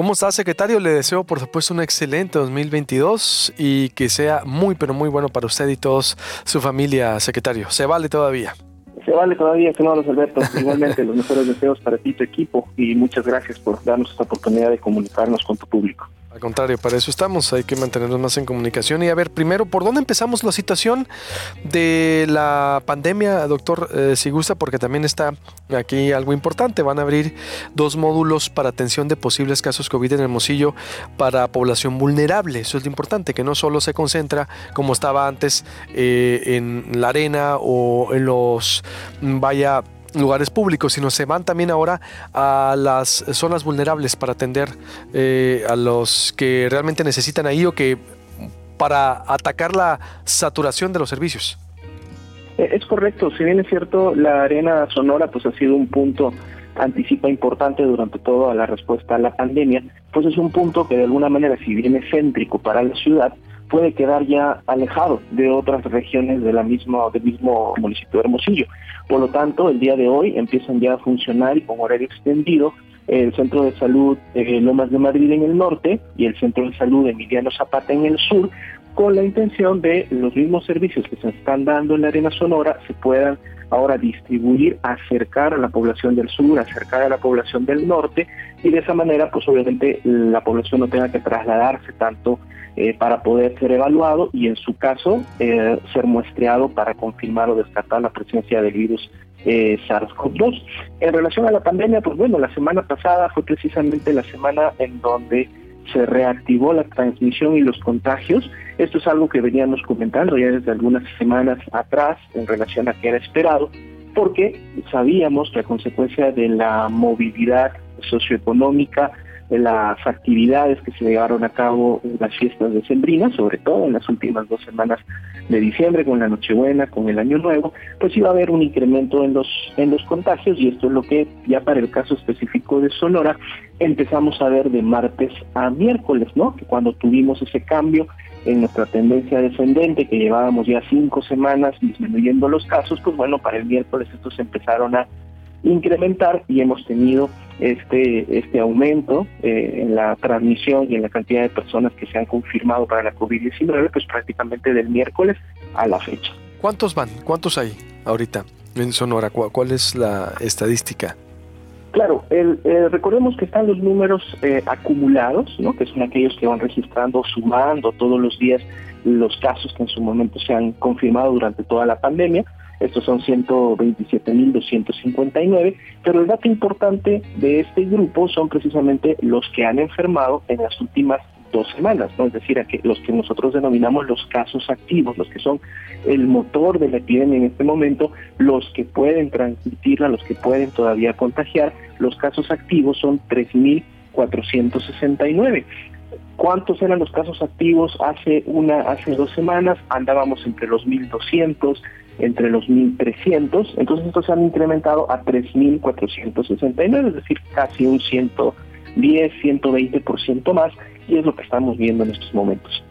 ¿Cómo está, secretario? Le deseo, por supuesto, un excelente 2022 y que sea muy, pero muy bueno para usted y todos su familia, secretario. Se vale todavía. Se vale todavía, señor Alberto. Igualmente, los mejores deseos para ti y tu equipo y muchas gracias por darnos esta oportunidad de comunicarnos con tu público. Al contrario, para eso estamos, hay que mantenernos más en comunicación. Y a ver, primero, ¿por dónde empezamos la situación de la pandemia, doctor, eh, si gusta? Porque también está aquí algo importante. Van a abrir dos módulos para atención de posibles casos COVID en Hermosillo para población vulnerable. Eso es lo importante, que no solo se concentra, como estaba antes, eh, en la arena o en los, vaya, lugares públicos, sino se van también ahora a las zonas vulnerables para atender eh, a los que realmente necesitan ahí o que para atacar la saturación de los servicios. Eh, es correcto, si bien es cierto, la arena sonora pues ha sido un punto anticipa importante durante toda la respuesta a la pandemia, pues es un punto que de alguna manera, si bien es céntrico para la ciudad, puede quedar ya alejado de otras regiones de la misma, del mismo municipio de Hermosillo. Por lo tanto, el día de hoy empiezan ya a funcionar y con horario extendido el Centro de Salud eh, Lomas de Madrid en el norte y el Centro de Salud Emiliano Zapata en el sur, con la intención de los mismos servicios que se están dando en la arena sonora se puedan ahora distribuir, acercar a la población del sur, acercar a la población del norte y de esa manera pues obviamente la población no tenga que trasladarse tanto eh, para poder ser evaluado y en su caso eh, ser muestreado para confirmar o descartar la presencia del virus eh, SARS-CoV-2. En relación a la pandemia, pues bueno, la semana pasada fue precisamente la semana en donde se reactivó la transmisión y los contagios. Esto es algo que veníamos comentando ya desde algunas semanas atrás en relación a qué era esperado, porque sabíamos que a consecuencia de la movilidad socioeconómica, las actividades que se llevaron a cabo en las fiestas decembrinas, sobre todo en las últimas dos semanas de diciembre, con la Nochebuena, con el Año Nuevo, pues iba a haber un incremento en los, en los contagios y esto es lo que ya para el caso específico de Sonora empezamos a ver de martes a miércoles, ¿no? Que cuando tuvimos ese cambio en nuestra tendencia descendente, que llevábamos ya cinco semanas disminuyendo los casos, pues bueno, para el miércoles estos empezaron a incrementar y hemos tenido este, este aumento eh, en la transmisión y en la cantidad de personas que se han confirmado para la COVID-19, pues prácticamente del miércoles a la fecha. ¿Cuántos van? ¿Cuántos hay ahorita en Sonora? ¿Cuál es la estadística? Claro, el, recordemos que están los números eh, acumulados, ¿no? que son aquellos que van registrando, sumando todos los días los casos que en su momento se han confirmado durante toda la pandemia. Estos son 127.259, pero el dato importante de este grupo son precisamente los que han enfermado en las últimas dos semanas, es decir, los que nosotros denominamos los casos activos, los que son el motor de la epidemia en este momento, los que pueden transmitirla, los que pueden todavía contagiar, los casos activos son 3.469. ¿Cuántos eran los casos activos hace una, hace dos semanas? Andábamos entre los 1.200, entre los 1.300, entonces estos se han incrementado a 3.469, es decir, casi un 110, 120% más, y es lo que estamos viendo en estos momentos.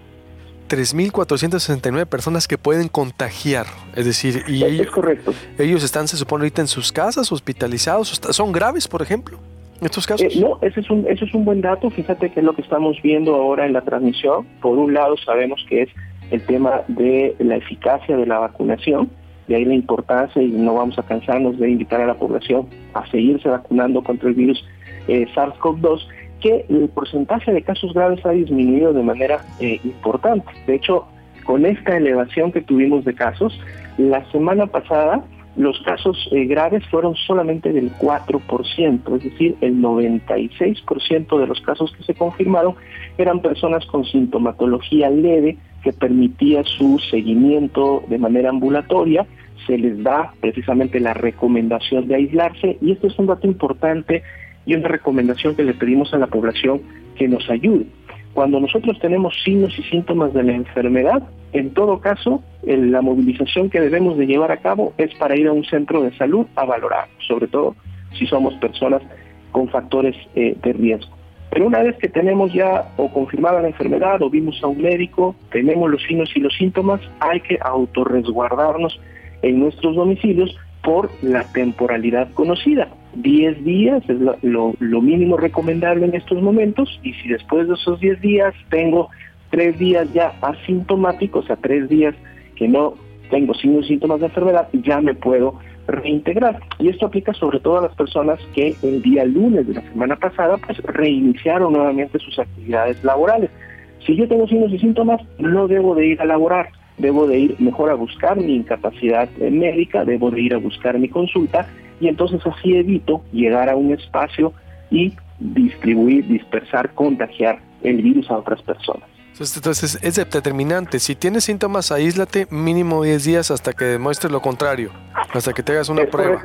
3.469 personas que pueden contagiar, es decir, y es, ellos, correcto. ellos están, se supone, ahorita en sus casas, hospitalizados, son graves, por ejemplo, estos casos. Eh, no, ese es, un, ese es un buen dato, fíjate que es lo que estamos viendo ahora en la transmisión. Por un lado, sabemos que es el tema de la eficacia de la vacunación, de ahí la importancia y no vamos a cansarnos de invitar a la población a seguirse vacunando contra el virus eh, SARS-CoV-2, que el porcentaje de casos graves ha disminuido de manera eh, importante. De hecho, con esta elevación que tuvimos de casos, la semana pasada los casos eh, graves fueron solamente del 4%, es decir, el 96% de los casos que se confirmaron eran personas con sintomatología leve que permitía su seguimiento de manera ambulatoria, se les da precisamente la recomendación de aislarse y esto es un dato importante y una recomendación que le pedimos a la población que nos ayude. Cuando nosotros tenemos signos y síntomas de la enfermedad, en todo caso, la movilización que debemos de llevar a cabo es para ir a un centro de salud a valorar, sobre todo si somos personas con factores eh, de riesgo. Pero una vez que tenemos ya o confirmada la enfermedad o vimos a un médico, tenemos los signos y los síntomas, hay que autorresguardarnos en nuestros domicilios por la temporalidad conocida. 10 días es lo, lo, mínimo recomendable en estos momentos y si después de esos 10 días tengo 3 días ya asintomáticos, o sea, 3 días que no tengo signos y síntomas de enfermedad, ya me puedo reintegrar. Y esto aplica sobre todo a las personas que el día lunes de la semana pasada pues reiniciaron nuevamente sus actividades laborales. Si yo tengo signos y síntomas, no debo de ir a laborar, debo de ir mejor a buscar mi incapacidad médica, debo de ir a buscar mi consulta y entonces así evito llegar a un espacio y distribuir, dispersar, contagiar el virus a otras personas. Entonces es determinante. Si tienes síntomas, aíslate mínimo 10 días hasta que demuestres lo contrario, hasta que te hagas una prueba.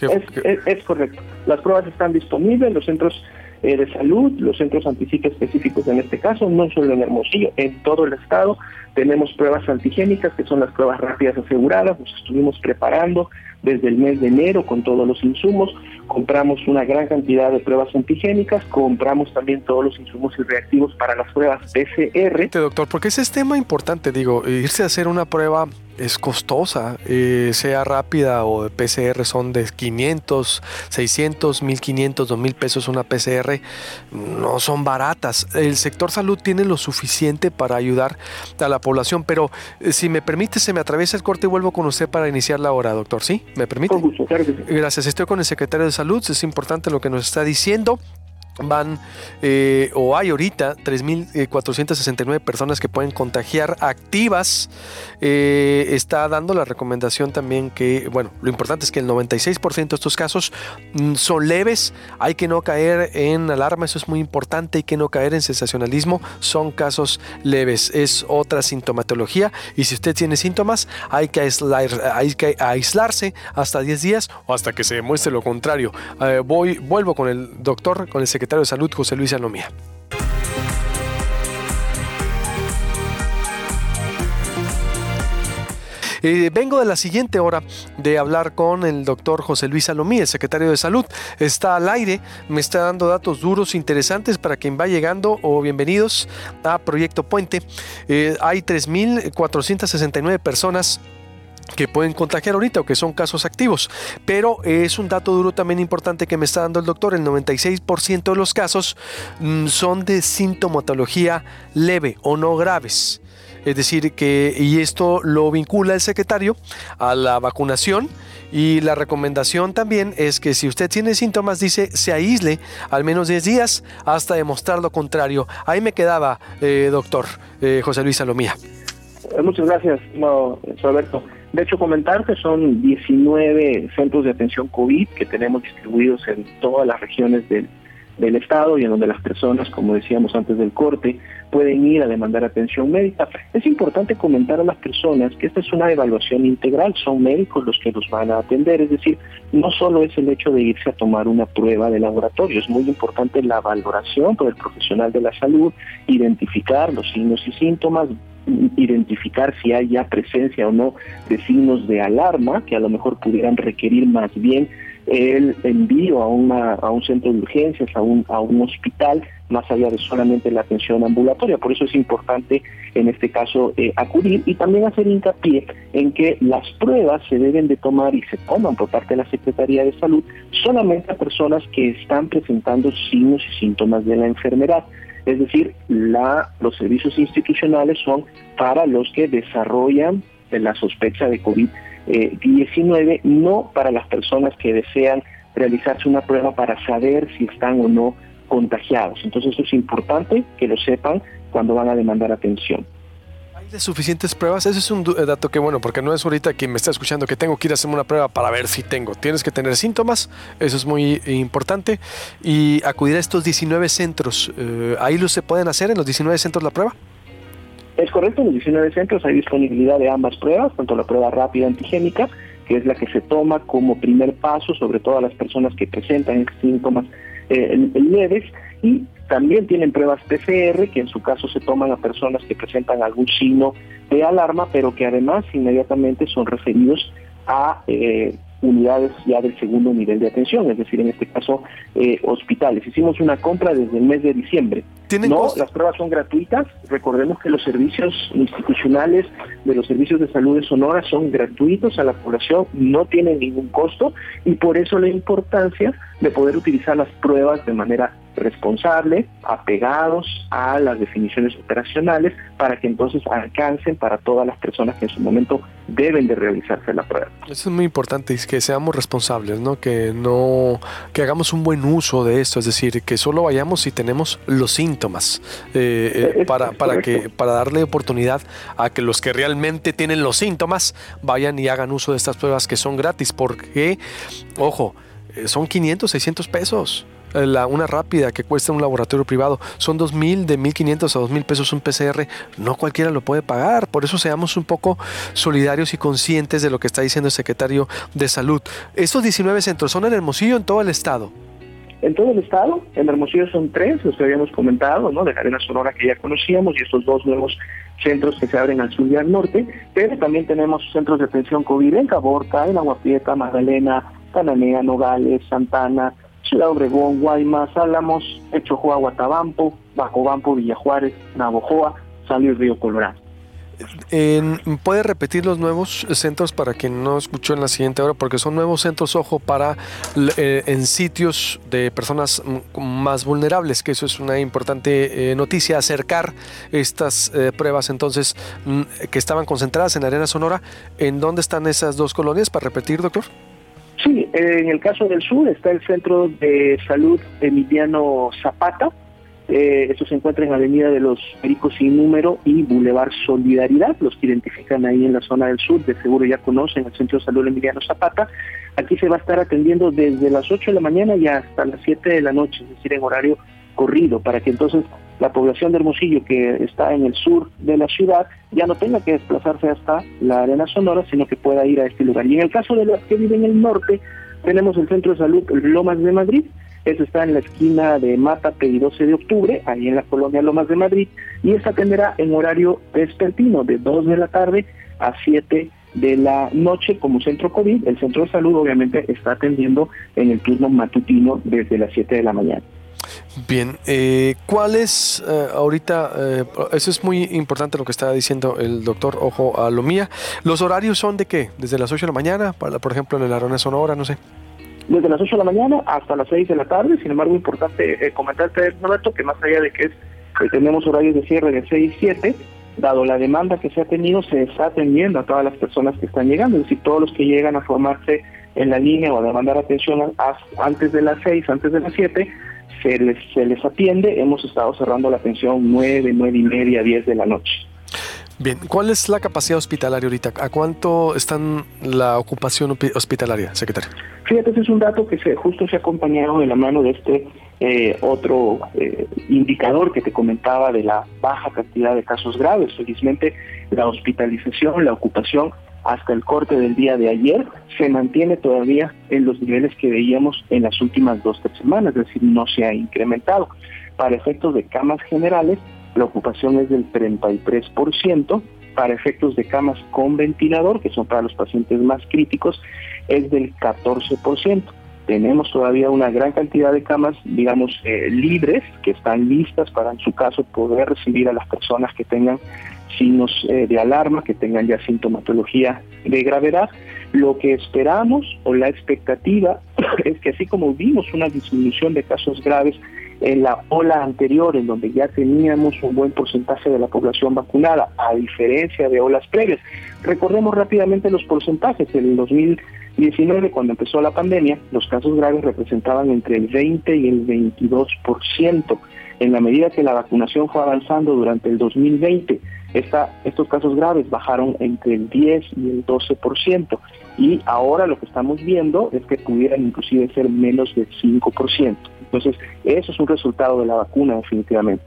Es, correcto. Las pruebas están disponibles, los centros eh, de salud, los centros anticiclos específicos en este caso, no solo en Hermosillo, en todo el estado. Tenemos pruebas antigénicas, que son las pruebas rápidas aseguradas, nos estuvimos preparando desde el mes de enero con todos los insumos, compramos una gran cantidad de pruebas antigénicas, compramos también todos los insumos y reactivos para las pruebas PCR. Doctor, porque ese es tema importante, digo, irse a hacer una prueba es costosa, eh, sea rápida o de PCR son de 500, 600, 1500, 2000 pesos una PCR, no son baratas. El sector salud tiene lo suficiente para ayudar a la población, pero eh, si me permite, se me atraviesa el corte y vuelvo con usted para iniciar la hora, doctor, ¿sí? ¿Me permite? Gracias, estoy con el secretario de salud, es importante lo que nos está diciendo van eh, o hay ahorita 3.469 eh, personas que pueden contagiar activas. Eh, está dando la recomendación también que, bueno, lo importante es que el 96% de estos casos mm, son leves. Hay que no caer en alarma, eso es muy importante. Hay que no caer en sensacionalismo. Son casos leves. Es otra sintomatología. Y si usted tiene síntomas, hay que, hay que aislarse hasta 10 días o hasta que se demuestre lo contrario. voy, vuelvo con el doctor, con el secretario de Salud, José Luis Alomía. Eh, vengo de la siguiente hora de hablar con el doctor José Luis Alomía, el secretario de Salud. Está al aire, me está dando datos duros, interesantes para quien va llegando o bienvenidos a Proyecto Puente. Eh, hay 3.469 personas que pueden contagiar ahorita o que son casos activos. Pero es un dato duro también importante que me está dando el doctor. El 96% de los casos mm, son de sintomatología leve o no graves. Es decir, que, y esto lo vincula el secretario a la vacunación. Y la recomendación también es que si usted tiene síntomas, dice, se aísle al menos 10 días hasta demostrar lo contrario. Ahí me quedaba, eh, doctor eh, José Luis Salomía. Muchas gracias, no, Roberto. De hecho, comentar que son 19 centros de atención COVID que tenemos distribuidos en todas las regiones del, Estado y en donde las personas, como decíamos antes del corte, pueden ir a demandar atención médica. Es importante comentar a las personas que esta es una evaluación integral, son médicos los que los van a atender, es decir, no solo es el hecho de irse a tomar una prueba de laboratorio, es muy importante la valoración por el profesional de la salud, identificar los signos y síntomas, identificar si hay ya presencia o no de signos de alarma que a lo mejor pudieran requerir más bien el envío a, una, a un centro de urgencias, a un, a un hospital, más allá de solamente la atención ambulatoria. Por eso es importante en este caso eh, acudir y también hacer hincapié en que las pruebas se deben de tomar y se toman por parte de la Secretaría de Salud solamente a personas que están presentando signos y síntomas de la enfermedad. Es decir, la, los servicios institucionales son para los que desarrollan la sospecha de COVID-19, no para las personas que desean realizarse una prueba para saber si están o no contagiados. Entonces es importante que lo sepan cuando van a demandar atención de suficientes pruebas? Ese es un eh, dato que bueno, porque no es ahorita quien me está escuchando que tengo que ir a hacerme una prueba para ver si tengo. Tienes que tener síntomas, eso es muy importante. Y acudir a estos 19 centros, eh, ¿ahí lo se pueden hacer en los 19 centros la prueba? Es correcto, en los 19 centros hay disponibilidad de ambas pruebas, tanto la prueba rápida antigénica, que es la que se toma como primer paso, sobre todo a las personas que presentan síntomas eh, leves, y también tienen pruebas PCR, que en su caso se toman a personas que presentan algún signo de alarma, pero que además inmediatamente son referidos a eh, unidades ya del segundo nivel de atención, es decir, en este caso eh, hospitales. Hicimos una compra desde el mes de diciembre. No, las pruebas son gratuitas. Recordemos que los servicios institucionales de los servicios de salud de Sonora son gratuitos a la población, no tienen ningún costo y por eso la importancia de poder utilizar las pruebas de manera responsable, apegados a las definiciones operacionales, para que entonces alcancen para todas las personas que en su momento deben de realizarse la prueba. Eso es muy importante, que seamos responsables, ¿no? Que no, que hagamos un buen uso de esto, es decir, que solo vayamos si tenemos los síntomas, eh, eh, para, para que, para darle oportunidad a que los que realmente tienen los síntomas vayan y hagan uso de estas pruebas que son gratis, porque, ojo, eh, son 500, 600 pesos. Eh, la, una rápida que cuesta un laboratorio privado son 2.000, de 1.500 a 2.000 pesos un PCR, no cualquiera lo puede pagar, por eso seamos un poco solidarios y conscientes de lo que está diciendo el secretario de Salud. Estos 19 centros son en Hermosillo, en todo el estado. En todo el estado, en Hermosillo son tres, los que habíamos comentado, ¿no? De la Arena Sonora que ya conocíamos y estos dos nuevos centros que se abren al sur y al norte, pero también tenemos centros de atención COVID en Caborca, en Agua Prieta, Magdalena, Cananea, Nogales, Santana, Ciudad Obregón, Guaymas, Álamos, Echojoa, Guatabampo, Bajobampo, Villajuárez, Navojoa, San Luis Río Colorado. ¿Puede repetir los nuevos centros para quien no escuchó en la siguiente hora? Porque son nuevos centros, ojo, para eh, en sitios de personas más vulnerables, que eso es una importante eh, noticia, acercar estas eh, pruebas entonces que estaban concentradas en Arena Sonora. ¿En dónde están esas dos colonias? Para repetir, doctor. Sí, en el caso del sur está el Centro de Salud Emiliano Zapata. Eh, esto se encuentra en Avenida de los Pericos sin número y Boulevard Solidaridad. Los que identifican ahí en la zona del sur, de seguro ya conocen el Centro de Salud Emiliano Zapata. Aquí se va a estar atendiendo desde las 8 de la mañana y hasta las 7 de la noche, es decir, en horario corrido, para que entonces la población de Hermosillo que está en el sur de la ciudad ya no tenga que desplazarse hasta la Arena Sonora, sino que pueda ir a este lugar. Y en el caso de las que viven en el norte, tenemos el Centro de Salud Lomas de Madrid, eso está en la esquina de Mátate y 12 de octubre, ahí en la colonia Lomas de Madrid, y esta atenderá en horario vespertino, de 2 de la tarde a 7 de la noche como centro COVID. El centro de salud obviamente está atendiendo en el turno matutino desde las 7 de la mañana. Bien, eh, ¿cuál es eh, ahorita, eh, eso es muy importante lo que está diciendo el doctor Ojo a lo mía, los horarios son de qué? ¿Desde las 8 de la mañana, para, por ejemplo, en el Arona Sonora, no sé? Desde las 8 de la mañana hasta las 6 de la tarde, sin embargo, importante eh, comentarte, Roberto, que más allá de que es tenemos horarios de cierre de 6 y 7, dado la demanda que se ha tenido, se está atendiendo a todas las personas que están llegando, es decir, todos los que llegan a formarse en la línea o a demandar atención antes de las 6, antes de las 7, se les, se les atiende. Hemos estado cerrando la atención 9, 9 y media, 10 de la noche. Bien, ¿cuál es la capacidad hospitalaria ahorita? ¿A cuánto están la ocupación hospitalaria, secretario? Fíjate, ese es un dato que se, justo se ha acompañado de la mano de este eh, otro eh, indicador que te comentaba de la baja cantidad de casos graves. Felizmente, la hospitalización, la ocupación hasta el corte del día de ayer se mantiene todavía en los niveles que veíamos en las últimas dos tres semanas, es decir, no se ha incrementado. Para efectos de camas generales, la ocupación es del 33%, para efectos de camas con ventilador, que son para los pacientes más críticos, es del 14%. Tenemos todavía una gran cantidad de camas, digamos, eh, libres, que están listas para, en su caso, poder recibir a las personas que tengan signos eh, de alarma, que tengan ya sintomatología de gravedad. Lo que esperamos o la expectativa es que así como vimos una disminución de casos graves en la ola anterior, en donde ya teníamos un buen porcentaje de la población vacunada, a diferencia de olas previas. Recordemos rápidamente los porcentajes. En el 2019, cuando empezó la pandemia, los casos graves representaban entre el 20 y el 22%. En la medida que la vacunación fue avanzando durante el 2020, esta, estos casos graves bajaron entre el 10 y el 12%. Y ahora lo que estamos viendo es que pudieran inclusive ser menos del 5%. Entonces, eso es un resultado de la vacuna definitivamente.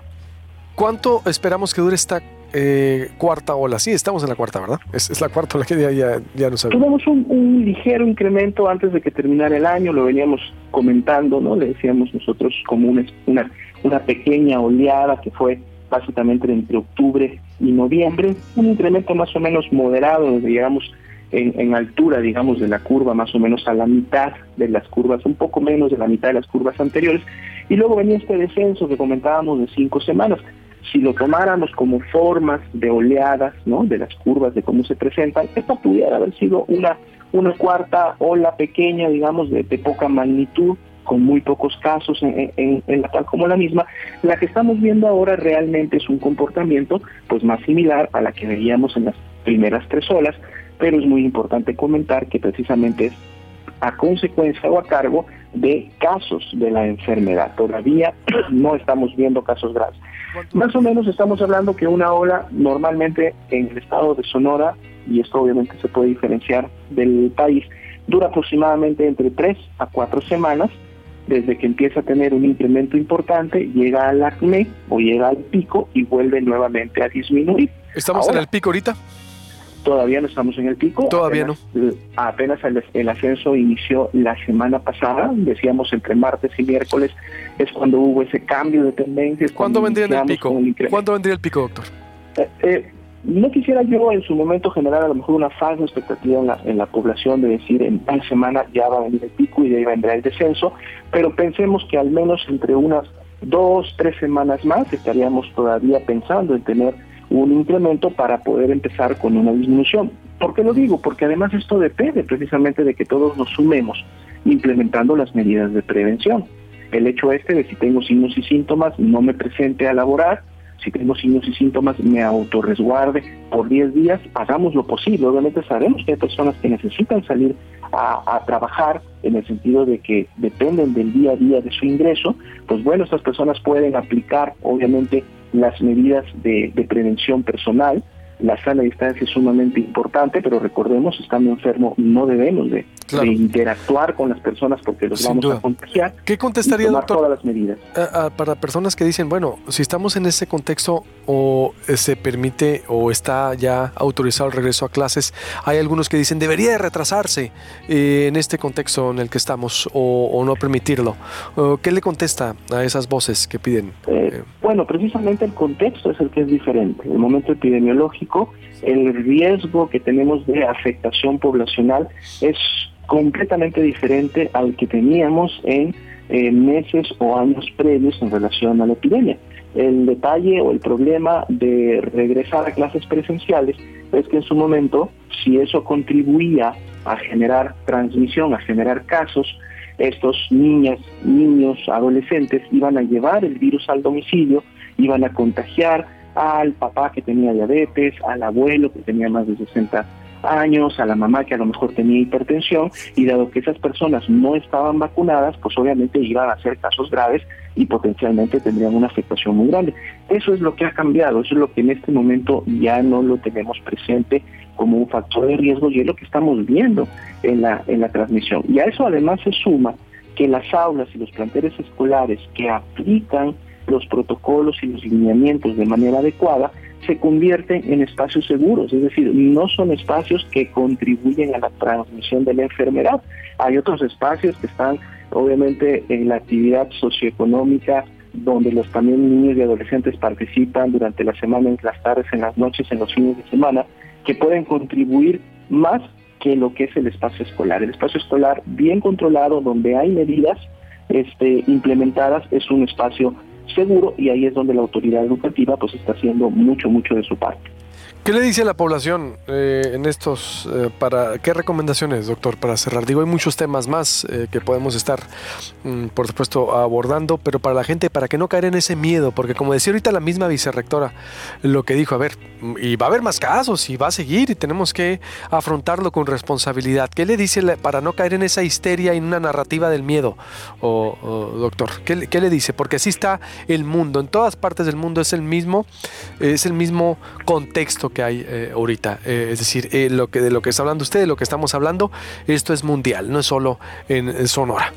¿Cuánto esperamos que dure esta eh, cuarta ola? Sí, estamos en la cuarta, ¿verdad? Es, la cuarta ola que ya, ya, ya no sabemos. Tuvimos un, ligero incremento antes de que terminara el año, lo veníamos comentando, ¿no? Le decíamos nosotros como una, una, una pequeña oleada que fue básicamente entre octubre y noviembre, un incremento más o menos moderado, desde llegamos en, altura, digamos, de la curva, más o menos a la mitad de las curvas, un poco menos de la mitad de las curvas anteriores, y luego venía este descenso que comentábamos de cinco semanas. Si lo tomáramos como formas de oleadas, ¿no? De las curvas, de cómo se presentan, esta pudiera haber sido una, una cuarta ola pequeña, digamos, de, poca magnitud, con muy pocos casos en, la tal como la misma, la que estamos viendo ahora realmente es un comportamiento pues más similar a la que veíamos en las primeras tres olas, pero es muy importante comentar que precisamente es a consecuencia o a cargo de casos de la enfermedad. Todavía no estamos viendo casos graves. Más o menos estamos hablando que una ola normalmente en el estado de Sonora, y esto obviamente se puede diferenciar del país, dura aproximadamente entre tres a cuatro semanas desde que empieza a tener un incremento importante, llega al acné o llega al pico y vuelve nuevamente a disminuir. ¿Estamos en el pico ahorita? Todavía no estamos en el pico. Todavía no. Apenas el, ascenso inició la semana pasada, decíamos entre martes y miércoles, es cuando hubo ese cambio de tendencias. ¿Cuándo vendría el pico? ¿Cuándo vendría el pico, doctor? Eh, eh, no quisiera yo en su momento generar a lo mejor una falsa expectativa en la, en la población de decir en tal semana ya va a venir el pico y de ahí vendrá el descenso, pero pensemos que al menos entre unas dos, tres semanas más estaríamos todavía pensando en tener un incremento para poder empezar con una disminución. ¿Por qué lo digo? Porque además esto depende precisamente de que todos nos sumemos implementando las medidas de prevención. El hecho este de si tengo signos y síntomas, no me presente a laborar, si tengo signos y síntomas, me autorresguarde por 10 días, hagamos lo posible. Obviamente sabemos que hay personas que necesitan salir a, trabajar en el sentido de que dependen del día a día de su ingreso, pues bueno, estas personas pueden aplicar obviamente las medidas de, de prevención personal, la sana distancia es sumamente importante, pero recordemos, estando enfermo no debemos de, interactuar con las personas porque los vamos a contagiar. ¿Qué contestaría, doctor? Todas las medidas. para personas que dicen, bueno, si estamos en ese contexto o eh, se permite o está ya autorizado el regreso a clases, hay algunos que dicen debería de retrasarse eh, en este contexto en el que estamos o, no permitirlo. ¿Qué le contesta a esas voces que piden? Eh, bueno, precisamente el contexto es el que es diferente. El momento epidemiológico, el riesgo que tenemos de afectación poblacional es completamente diferente al que teníamos en meses o años previos en relación a la epidemia. El detalle o el problema de regresar a clases presenciales es que en su momento, si eso contribuía a generar transmisión, a generar casos, estos niñas, niños, adolescentes iban a llevar el virus al domicilio, iban a contagiar al papá que tenía diabetes, al abuelo que tenía más de 60 años, a la mamá que a lo mejor tenía hipertensión, y dado que esas personas no estaban vacunadas, pues obviamente iban a ser casos graves y potencialmente tendrían una afectación muy grande. Eso es lo que ha cambiado, eso es lo que en este momento ya no lo tenemos presente como un factor de riesgo y es lo que estamos viendo en la, en la transmisión. Y a eso además se suma que las aulas y los planteles escolares que aplican los protocolos y los lineamientos de manera adecuada se convierten en espacios seguros, es decir, no son espacios que contribuyen a la transmisión de la enfermedad. Hay otros espacios que están obviamente en la actividad socioeconómica donde los también niños y adolescentes participan durante la semana, en las tardes, en las noches, en los fines de semana, que pueden contribuir más que lo que es el espacio escolar. El espacio escolar bien controlado, donde hay medidas este, implementadas, es un espacio seguro y ahí es donde la autoridad educativa pues está haciendo mucho, mucho de su parte. ¿Qué le dice a la población eh, en estos, eh, para qué recomendaciones, doctor, para cerrar? Digo, hay muchos temas más eh, que podemos estar, mm, por supuesto, abordando, pero para la gente, para que no caer en ese miedo, porque como decía ahorita la misma vicerrectora, lo que dijo, a ver, y va a haber más casos y va a seguir y tenemos que afrontarlo con responsabilidad. ¿Qué le dice para no caer en esa histeria y en una narrativa del miedo, o, doctor? ¿Qué, ¿Qué, le dice? Porque así está el mundo, en todas partes del mundo es el mismo, es el mismo contexto que hay eh, ahorita. Eh, es decir, eh, lo que, de lo que está hablando usted, de lo que estamos hablando, esto es mundial, no es solo en, Sonora.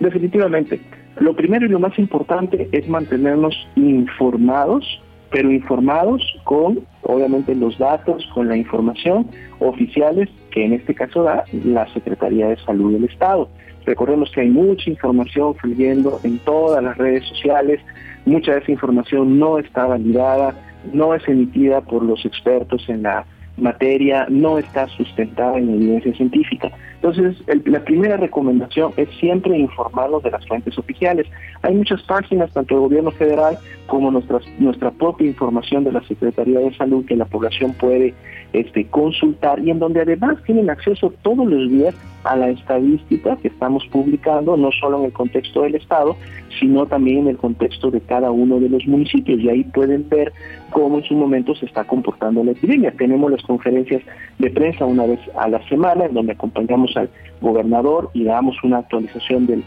Definitivamente. Lo primero y lo más importante es mantenernos informados, pero informados con, obviamente, los datos, con la información oficiales que en este caso da la Secretaría de Salud del Estado. Recordemos que hay mucha información fluyendo en todas las redes sociales, mucha de esa información no está validada, no es emitida por los expertos en la materia no está sustentada en evidencia científica. Entonces, la primera recomendación es siempre informarnos de las fuentes oficiales. Hay muchas páginas, tanto del gobierno federal como nuestra, nuestra propia información de la Secretaría de Salud que la población puede este, consultar y en donde además tienen acceso todos los días a la estadística que estamos publicando, no solo en el contexto del Estado, sino también en el contexto de cada uno de los municipios. Y ahí pueden ver cómo en su momento se está comportando la epidemia. Tenemos las conferencias de prensa una vez a la semana, en donde acompañamos al gobernador y damos una actualización del,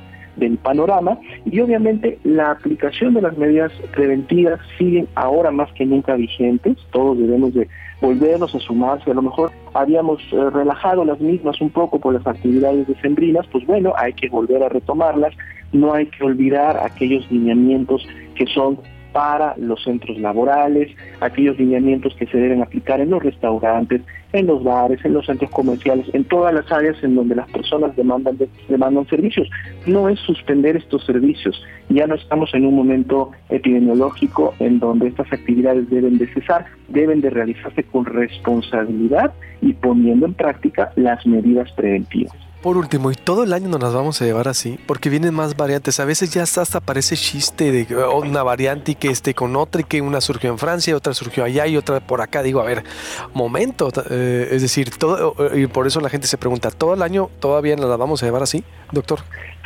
panorama. Y obviamente la aplicación de las medidas preventivas siguen ahora más que nunca vigentes, todos debemos de volvernos a sumarse, a lo mejor habíamos eh, relajado las mismas un poco por las actividades decembrinas, pues bueno, hay que volver a retomarlas, no hay que olvidar aquellos lineamientos que son para los centros laborales, aquellos lineamientos que se deben aplicar en los restaurantes, en los bares, en los centros comerciales, en todas las áreas en donde las personas demandan, demandan servicios. No es suspender estos servicios. Ya no estamos en un momento epidemiológico en donde estas actividades deben de cesar, deben de realizarse con responsabilidad y poniendo en práctica las medidas preventivas. Por último, y todo el año nos las vamos a llevar así, porque vienen más variantes. A veces ya hasta parece chiste de una variante y que esté con otra y que una surgió en Francia, otra surgió allá y otra por acá. Digo, a ver, momento. Eh, es decir, todo, y por eso la gente se pregunta, ¿todo el año todavía nos las vamos a llevar así, doctor?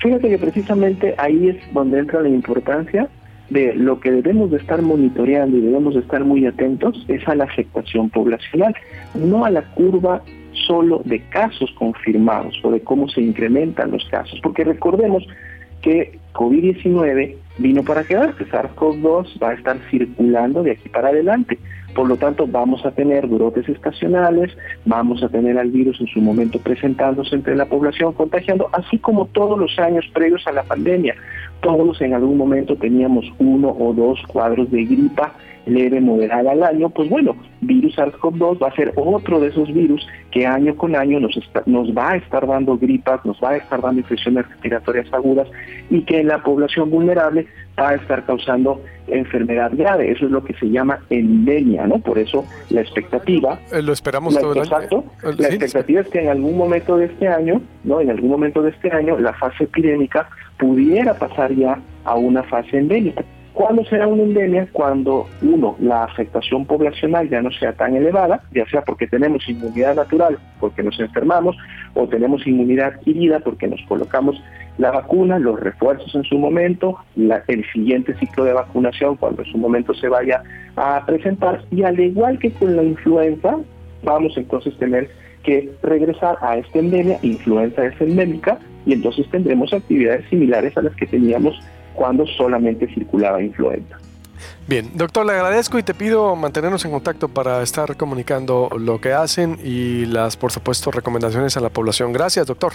Fíjate que precisamente ahí es donde entra la importancia de lo que debemos de estar monitoreando y debemos de estar muy atentos es a la afectación poblacional, no a la curva solo de casos confirmados o de cómo se incrementan los casos, porque recordemos que COVID-19 vino para quedarse, SARS-CoV-2 va a estar circulando de aquí para adelante. Por lo tanto, vamos a tener brotes estacionales, vamos a tener al virus en su momento presentándose entre la población, contagiando, así como todos los años previos a la pandemia. Todos en algún momento teníamos uno o dos cuadros de gripa leve, moderada al año, pues bueno, virus SARS-CoV-2 va a ser otro de esos virus que año con año nos, nos va a estar dando gripas, nos va a estar dando infecciones respiratorias agudas y que en la población vulnerable va a estar causando enfermedad grave. Eso es lo que se llama endemia, ¿no? Por eso la expectativa... Eh, lo esperamos todo el año. Exacto. Eh, la expectativa es que en algún momento de este año, ¿no? En algún momento de este año, la fase epidémica pudiera pasar ya a una fase endémica. ¿Cuándo será una endemia? Cuando, uno, la afectación poblacional ya no sea tan elevada, ya sea porque tenemos inmunidad natural, porque nos enfermamos, o tenemos inmunidad adquirida porque nos colocamos la vacuna, los refuerzos en su momento, el siguiente ciclo de vacunación cuando en su momento se vaya a presentar, y al igual que con la influenza, vamos entonces a tener que regresar a esta endemia, influenza es endémica, y entonces tendremos actividades similares a las que teníamos cuando solamente circulaba influenza. Bien, doctor, le agradezco y te pido mantenernos en contacto para estar comunicando lo que hacen y las, por supuesto, recomendaciones a la población. Gracias, doctor.